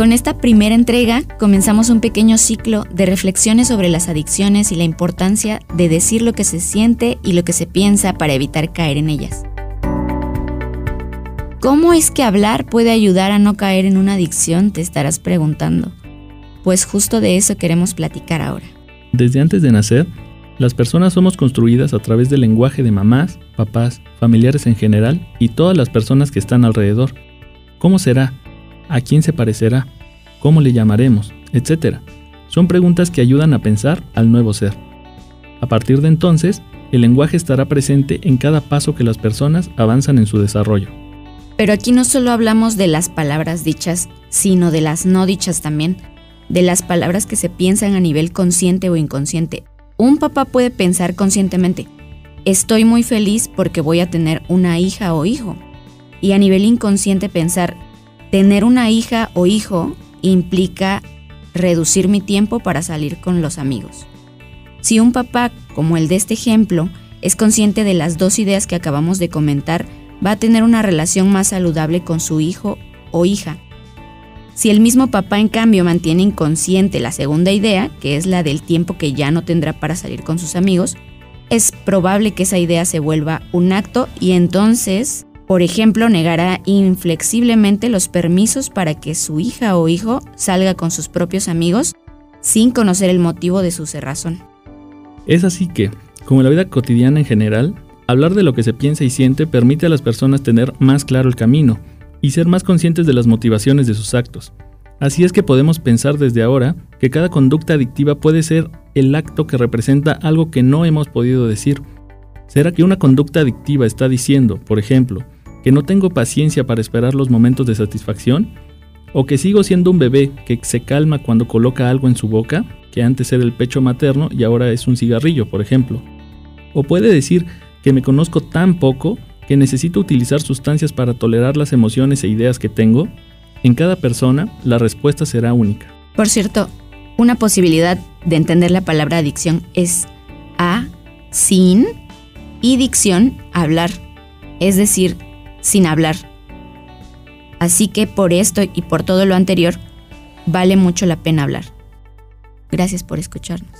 Con esta primera entrega comenzamos un pequeño ciclo de reflexiones sobre las adicciones y la importancia de decir lo que se siente y lo que se piensa para evitar caer en ellas. ¿Cómo es que hablar puede ayudar a no caer en una adicción? Te estarás preguntando. Pues justo de eso queremos platicar ahora. Desde antes de nacer, las personas somos construidas a través del lenguaje de mamás, papás, familiares en general y todas las personas que están alrededor. ¿Cómo será? ¿A quién se parecerá? ¿Cómo le llamaremos? Etcétera. Son preguntas que ayudan a pensar al nuevo ser. A partir de entonces, el lenguaje estará presente en cada paso que las personas avanzan en su desarrollo. Pero aquí no solo hablamos de las palabras dichas, sino de las no dichas también, de las palabras que se piensan a nivel consciente o inconsciente. Un papá puede pensar conscientemente, estoy muy feliz porque voy a tener una hija o hijo. Y a nivel inconsciente pensar, Tener una hija o hijo implica reducir mi tiempo para salir con los amigos. Si un papá, como el de este ejemplo, es consciente de las dos ideas que acabamos de comentar, va a tener una relación más saludable con su hijo o hija. Si el mismo papá en cambio mantiene inconsciente la segunda idea, que es la del tiempo que ya no tendrá para salir con sus amigos, es probable que esa idea se vuelva un acto y entonces por ejemplo, negará inflexiblemente los permisos para que su hija o hijo salga con sus propios amigos sin conocer el motivo de su cerrazón. Es así que, como en la vida cotidiana en general, hablar de lo que se piensa y siente permite a las personas tener más claro el camino y ser más conscientes de las motivaciones de sus actos. Así es que podemos pensar desde ahora que cada conducta adictiva puede ser el acto que representa algo que no hemos podido decir. ¿Será que una conducta adictiva está diciendo, por ejemplo, que no tengo paciencia para esperar los momentos de satisfacción, o que sigo siendo un bebé que se calma cuando coloca algo en su boca, que antes era el pecho materno y ahora es un cigarrillo, por ejemplo. O puede decir que me conozco tan poco que necesito utilizar sustancias para tolerar las emociones e ideas que tengo. En cada persona, la respuesta será única. Por cierto, una posibilidad de entender la palabra adicción es a, sin, y dicción, hablar. Es decir, sin hablar. Así que por esto y por todo lo anterior, vale mucho la pena hablar. Gracias por escucharnos.